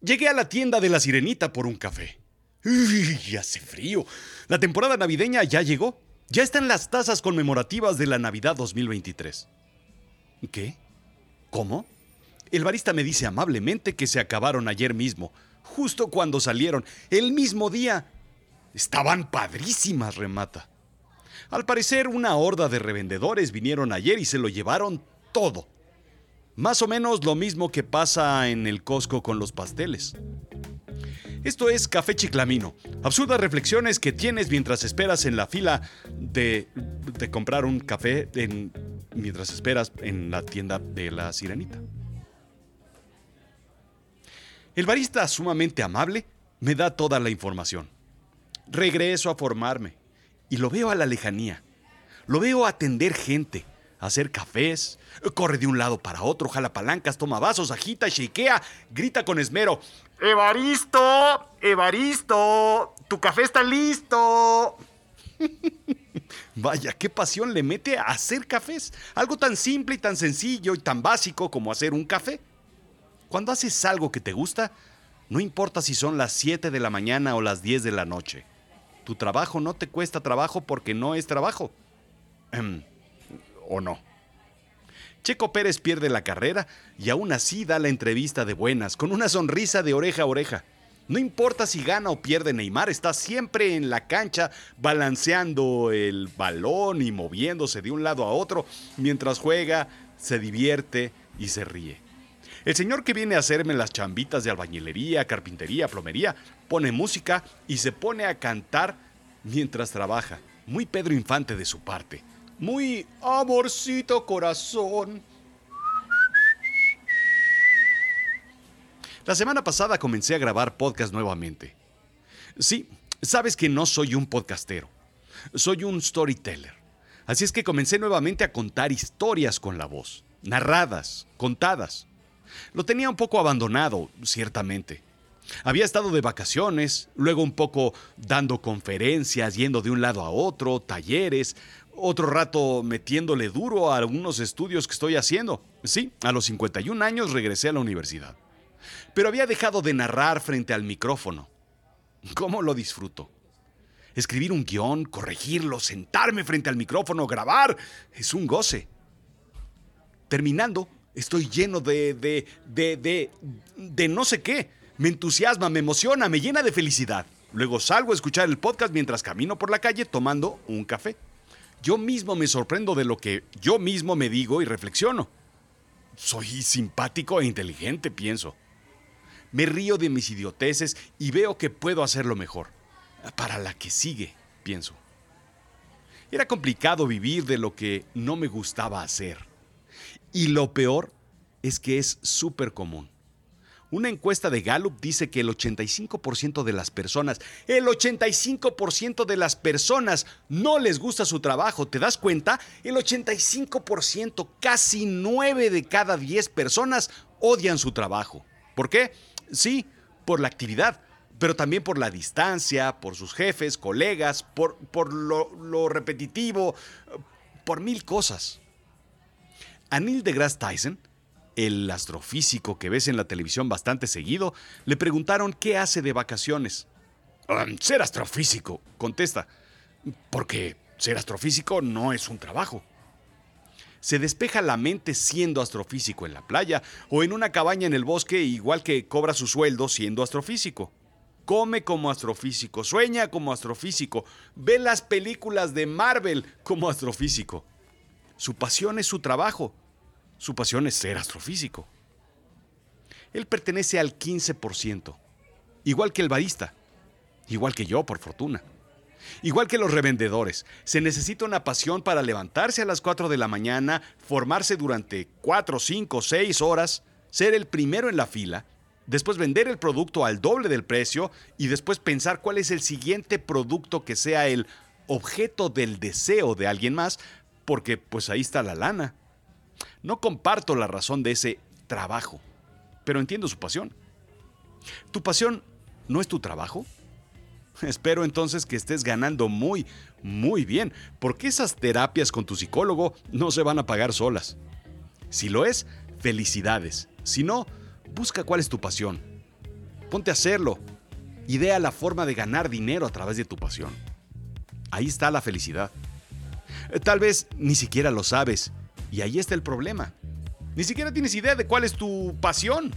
Llegué a la tienda de la sirenita por un café. Uy, hace frío. La temporada navideña ya llegó. Ya están las tazas conmemorativas de la Navidad 2023. ¿Qué? ¿Cómo? El barista me dice amablemente que se acabaron ayer mismo, justo cuando salieron, el mismo día. Estaban padrísimas, remata. Al parecer, una horda de revendedores vinieron ayer y se lo llevaron todo. Más o menos lo mismo que pasa en el Costco con los pasteles. Esto es Café Chiclamino. Absurdas reflexiones que tienes mientras esperas en la fila de, de comprar un café en, mientras esperas en la tienda de la sirenita. El barista sumamente amable me da toda la información. Regreso a formarme y lo veo a la lejanía. Lo veo atender gente, hacer cafés, corre de un lado para otro, jala palancas, toma vasos, agita, shakea, grita con esmero. ¡Evaristo! ¡Evaristo! ¡Tu café está listo! Vaya, qué pasión le mete a hacer cafés. Algo tan simple y tan sencillo y tan básico como hacer un café. Cuando haces algo que te gusta, no importa si son las 7 de la mañana o las 10 de la noche. Tu trabajo no te cuesta trabajo porque no es trabajo. ¿O no? Checo Pérez pierde la carrera y aún así da la entrevista de buenas, con una sonrisa de oreja a oreja. No importa si gana o pierde Neymar, está siempre en la cancha balanceando el balón y moviéndose de un lado a otro mientras juega, se divierte y se ríe. El señor que viene a hacerme las chambitas de albañilería, carpintería, plomería, pone música y se pone a cantar mientras trabaja. Muy Pedro Infante de su parte. Muy amorcito corazón. La semana pasada comencé a grabar podcast nuevamente. Sí, sabes que no soy un podcastero. Soy un storyteller. Así es que comencé nuevamente a contar historias con la voz, narradas, contadas. Lo tenía un poco abandonado, ciertamente. Había estado de vacaciones, luego un poco dando conferencias, yendo de un lado a otro, talleres, otro rato metiéndole duro a algunos estudios que estoy haciendo. Sí, a los 51 años regresé a la universidad. Pero había dejado de narrar frente al micrófono. ¿Cómo lo disfruto? Escribir un guion, corregirlo, sentarme frente al micrófono, grabar, es un goce. Terminando, estoy lleno de, de, de, de, de no sé qué. Me entusiasma, me emociona, me llena de felicidad. Luego salgo a escuchar el podcast mientras camino por la calle tomando un café. Yo mismo me sorprendo de lo que yo mismo me digo y reflexiono. Soy simpático e inteligente, pienso. Me río de mis idioteces y veo que puedo hacerlo mejor. Para la que sigue, pienso. Era complicado vivir de lo que no me gustaba hacer. Y lo peor es que es súper común. Una encuesta de Gallup dice que el 85% de las personas, el 85% de las personas no les gusta su trabajo. ¿Te das cuenta? El 85%, casi 9 de cada 10 personas odian su trabajo. ¿Por qué? Sí, por la actividad, pero también por la distancia, por sus jefes, colegas, por, por lo, lo repetitivo, por mil cosas. A Neil deGrasse Tyson el astrofísico que ves en la televisión bastante seguido, le preguntaron qué hace de vacaciones. Ser astrofísico, contesta, porque ser astrofísico no es un trabajo. Se despeja la mente siendo astrofísico en la playa o en una cabaña en el bosque, igual que cobra su sueldo siendo astrofísico. Come como astrofísico, sueña como astrofísico, ve las películas de Marvel como astrofísico. Su pasión es su trabajo su pasión es ser astrofísico. Él pertenece al 15%, igual que el barista, igual que yo, por fortuna. Igual que los revendedores, se necesita una pasión para levantarse a las 4 de la mañana, formarse durante 4, 5, 6 horas, ser el primero en la fila, después vender el producto al doble del precio y después pensar cuál es el siguiente producto que sea el objeto del deseo de alguien más, porque pues ahí está la lana. No comparto la razón de ese trabajo, pero entiendo su pasión. ¿Tu pasión no es tu trabajo? Espero entonces que estés ganando muy, muy bien, porque esas terapias con tu psicólogo no se van a pagar solas. Si lo es, felicidades. Si no, busca cuál es tu pasión. Ponte a hacerlo. Idea la forma de ganar dinero a través de tu pasión. Ahí está la felicidad. Eh, tal vez ni siquiera lo sabes. Y ahí está el problema. Ni siquiera tienes idea de cuál es tu pasión.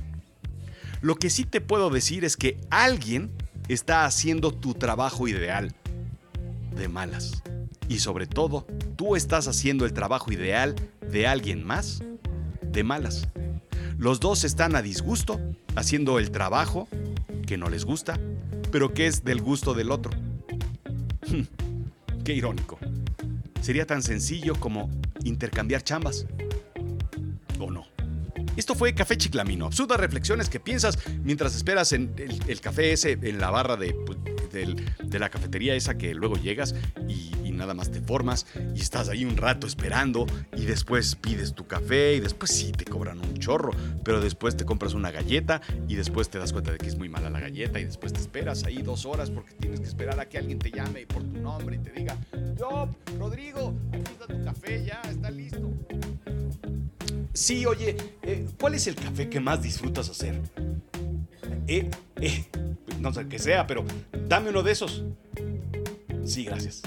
Lo que sí te puedo decir es que alguien está haciendo tu trabajo ideal de malas. Y sobre todo, tú estás haciendo el trabajo ideal de alguien más de malas. Los dos están a disgusto, haciendo el trabajo que no les gusta, pero que es del gusto del otro. Qué irónico. Sería tan sencillo como intercambiar chambas. ¿O no? Esto fue Café Chiclamino. Absurdas reflexiones que piensas mientras esperas en el, café ese en la barra de, pues, de la cafetería esa que luego llegas nada más te formas y estás ahí un rato esperando y después pides tu café y después sí te cobran un chorro, pero después te compras una galleta y después te das cuenta de que es muy mala la galleta y después te esperas ahí dos horas porque tienes que esperar a que alguien te llame por tu nombre y te diga, yo, Rodrigo, aquí tu café, ya está listo. Sí, oye, eh, ¿cuál es el café que más disfrutas hacer? Eh, eh, no sé qué sea, pero dame uno de esos. Sí, gracias.